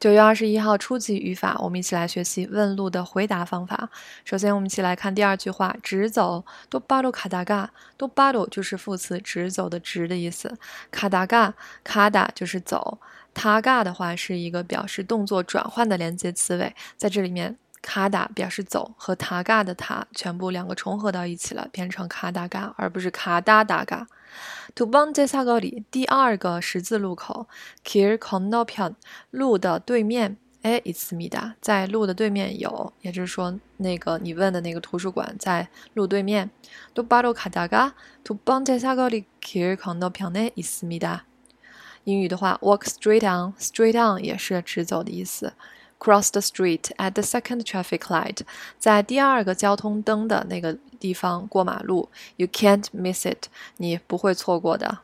九月二十一号初级语法，我们一起来学习问路的回答方法。首先，我们一起来看第二句话：直走。多巴鲁卡达嘎，多巴鲁就是副词，直走的直的意思。卡达嘎，卡达就是走。塔嘎的话是一个表示动作转换的连接词尾，在这里面，卡达表示走和塔嘎的塔全部两个重合到一起了，变成卡达嘎，而不是卡达达嘎。土邦在萨格里第二个十字路口，kir konopian 路的对面，哎，伊斯米达在路的对面有，也就是说，那个你问的那个图书馆在路对面。都巴罗卡达嘎，土邦在萨格里 kir konopian 呢，伊斯米达。英语的话，walk straight on，straight on 也是直走的意思。Cross the street at the second traffic light，在第二个交通灯的那个地方过马路。You can't miss it，你不会错过的。